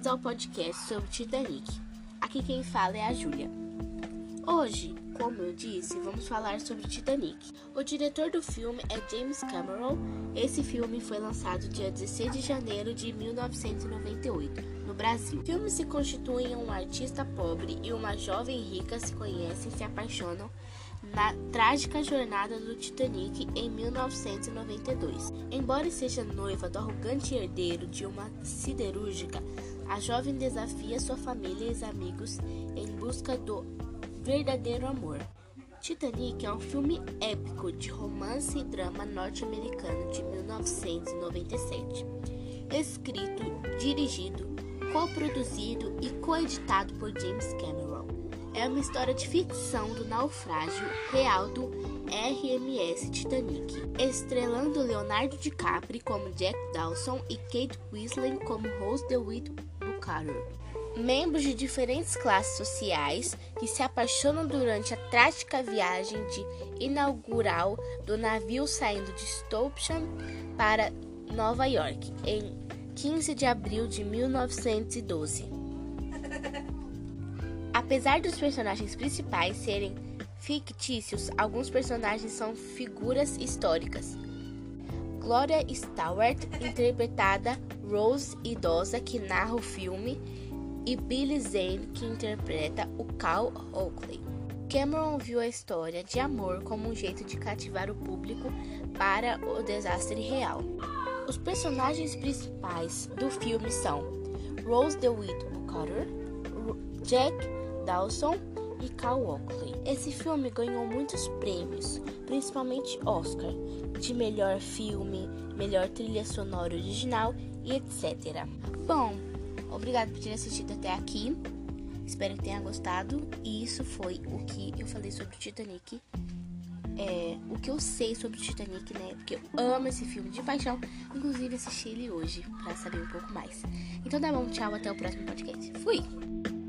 bem-vindos ao podcast sobre Titanic. Aqui quem fala é a Júlia. Hoje, como eu disse, vamos falar sobre Titanic. O diretor do filme é James Cameron. Esse filme foi lançado dia 16 de janeiro de 1998, no Brasil. O filme se constitui em um artista pobre e uma jovem rica se conhecem e se apaixonam na trágica jornada do Titanic em 1992. Embora seja noiva do arrogante herdeiro de uma siderúrgica, a jovem desafia sua família e os amigos em busca do verdadeiro amor. Titanic é um filme épico de romance e drama norte-americano de 1997. Escrito, dirigido, coproduzido e coeditado por James Cameron é uma história de ficção do naufrágio real do RMS Titanic, estrelando Leonardo DiCaprio como Jack Dawson e Kate Winslet como Rose DeWitt Bucarer. Membros de diferentes classes sociais que se apaixonam durante a trágica viagem de inaugural do navio saindo de Stoughton para Nova York em 15 de abril de 1912. Apesar dos personagens principais serem fictícios, alguns personagens são figuras históricas. Gloria Stewart, interpretada Rose idosa que narra o filme, e Billy Zane, que interpreta o Cal Oakley. Cameron viu a história de amor como um jeito de cativar o público para o desastre real. Os personagens principais do filme são Rose DeWitt Bucater, Jack Dawson e Cal Oakley. Esse filme ganhou muitos prêmios, principalmente Oscar, de melhor filme, melhor trilha sonora original e etc. Bom, obrigado por ter assistido até aqui. Espero que tenha gostado. E isso foi o que eu falei sobre o Titanic. É, o que eu sei sobre o Titanic, né? Porque eu amo esse filme de paixão. Inclusive assisti ele hoje para saber um pouco mais. Então tá bom, tchau, até o próximo podcast. Fui!